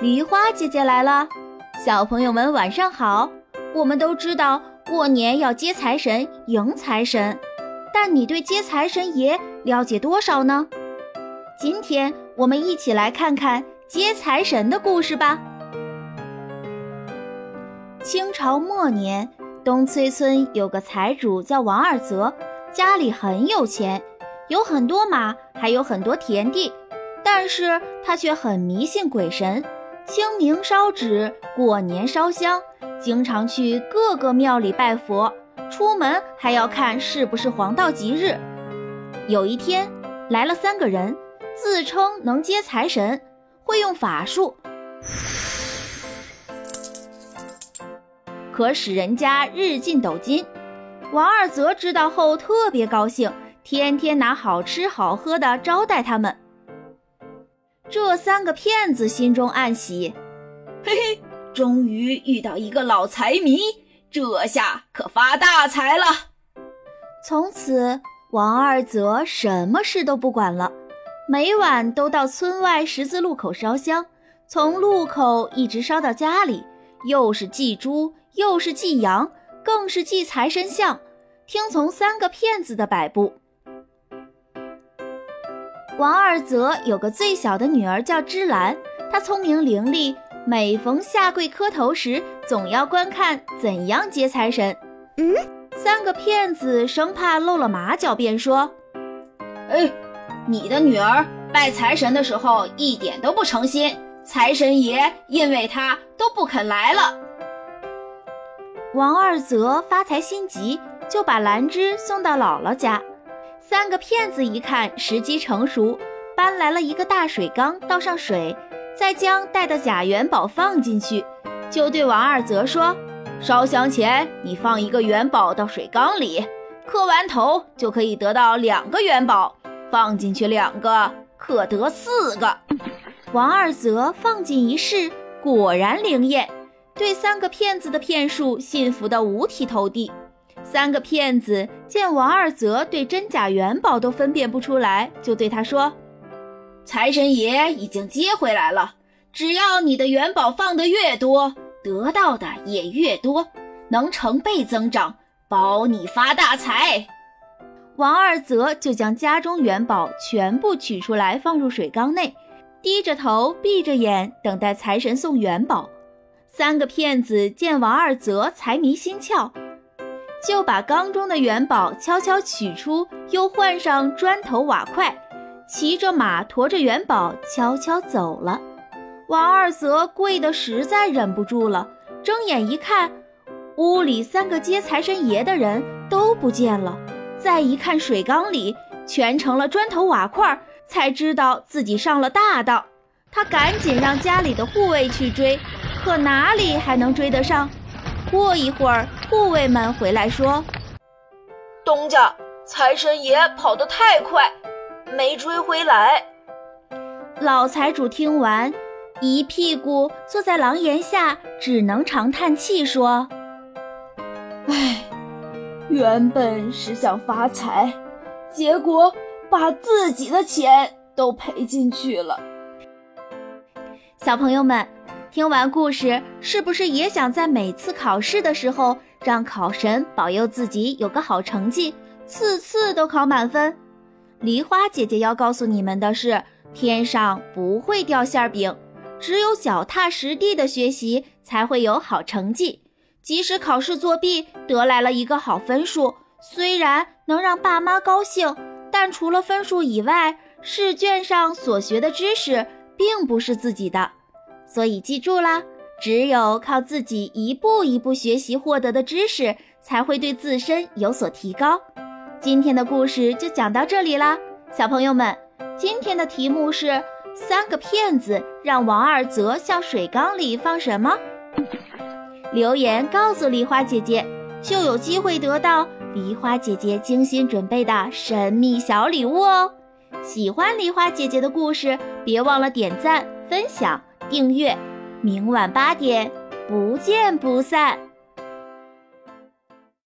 梨花姐姐来了，小朋友们晚上好。我们都知道过年要接财神、迎财神，但你对接财神爷了解多少呢？今天我们一起来看看接财神的故事吧。清朝末年，东崔村有个财主叫王二泽，家里很有钱，有很多马，还有很多田地，但是他却很迷信鬼神。清明烧纸，过年烧香，经常去各个庙里拜佛，出门还要看是不是黄道吉日。有一天，来了三个人，自称能接财神，会用法术，可使人家日进斗金。王二则知道后特别高兴，天天拿好吃好喝的招待他们。这三个骗子心中暗喜，嘿嘿，终于遇到一个老财迷，这下可发大财了。从此，王二则什么事都不管了，每晚都到村外十字路口烧香，从路口一直烧到家里，又是祭猪，又是祭羊，更是祭财神像，听从三个骗子的摆布。王二则有个最小的女儿叫芝兰，她聪明伶俐，每逢下跪磕头时，总要观看怎样接财神。嗯，三个骗子生怕露了马脚，便说：“哎，你的女儿拜财神的时候一点都不诚心，财神爷因为她都不肯来了。”王二则发财心急，就把兰芝送到姥姥家。三个骗子一看时机成熟，搬来了一个大水缸，倒上水，再将带的假元宝放进去，就对王二则说：“烧香前你放一个元宝到水缸里，磕完头就可以得到两个元宝，放进去两个，可得四个。”王二则放进一试，果然灵验，对三个骗子的骗术信服的五体投地。三个骗子见王二泽对真假元宝都分辨不出来，就对他说：“财神爷已经接回来了，只要你的元宝放得越多，得到的也越多，能成倍增长，保你发大财。”王二泽就将家中元宝全部取出来，放入水缸内，低着头，闭着眼，等待财神送元宝。三个骗子见王二泽财迷心窍。就把缸中的元宝悄悄取出，又换上砖头瓦块，骑着马驮着元宝悄悄走了。王二则跪得实在忍不住了，睁眼一看，屋里三个接财神爷的人都不见了。再一看水缸里全成了砖头瓦块，才知道自己上了大当。他赶紧让家里的护卫去追，可哪里还能追得上？过一会儿。护卫们回来说：“东家，财神爷跑得太快，没追回来。”老财主听完，一屁股坐在廊檐下，只能长叹气说：“唉，原本是想发财，结果把自己的钱都赔进去了。”小朋友们，听完故事，是不是也想在每次考试的时候？让考神保佑自己有个好成绩，次次都考满分。梨花姐姐要告诉你们的是，天上不会掉馅饼，只有脚踏实地的学习才会有好成绩。即使考试作弊得来了一个好分数，虽然能让爸妈高兴，但除了分数以外，试卷上所学的知识并不是自己的，所以记住啦。只有靠自己一步一步学习获得的知识，才会对自身有所提高。今天的故事就讲到这里啦，小朋友们，今天的题目是三个骗子让王二泽向水缸里放什么？留言告诉梨花姐姐，就有机会得到梨花姐姐精心准备的神秘小礼物哦。喜欢梨花姐姐的故事，别忘了点赞、分享、订阅。明晚八点，不见不散。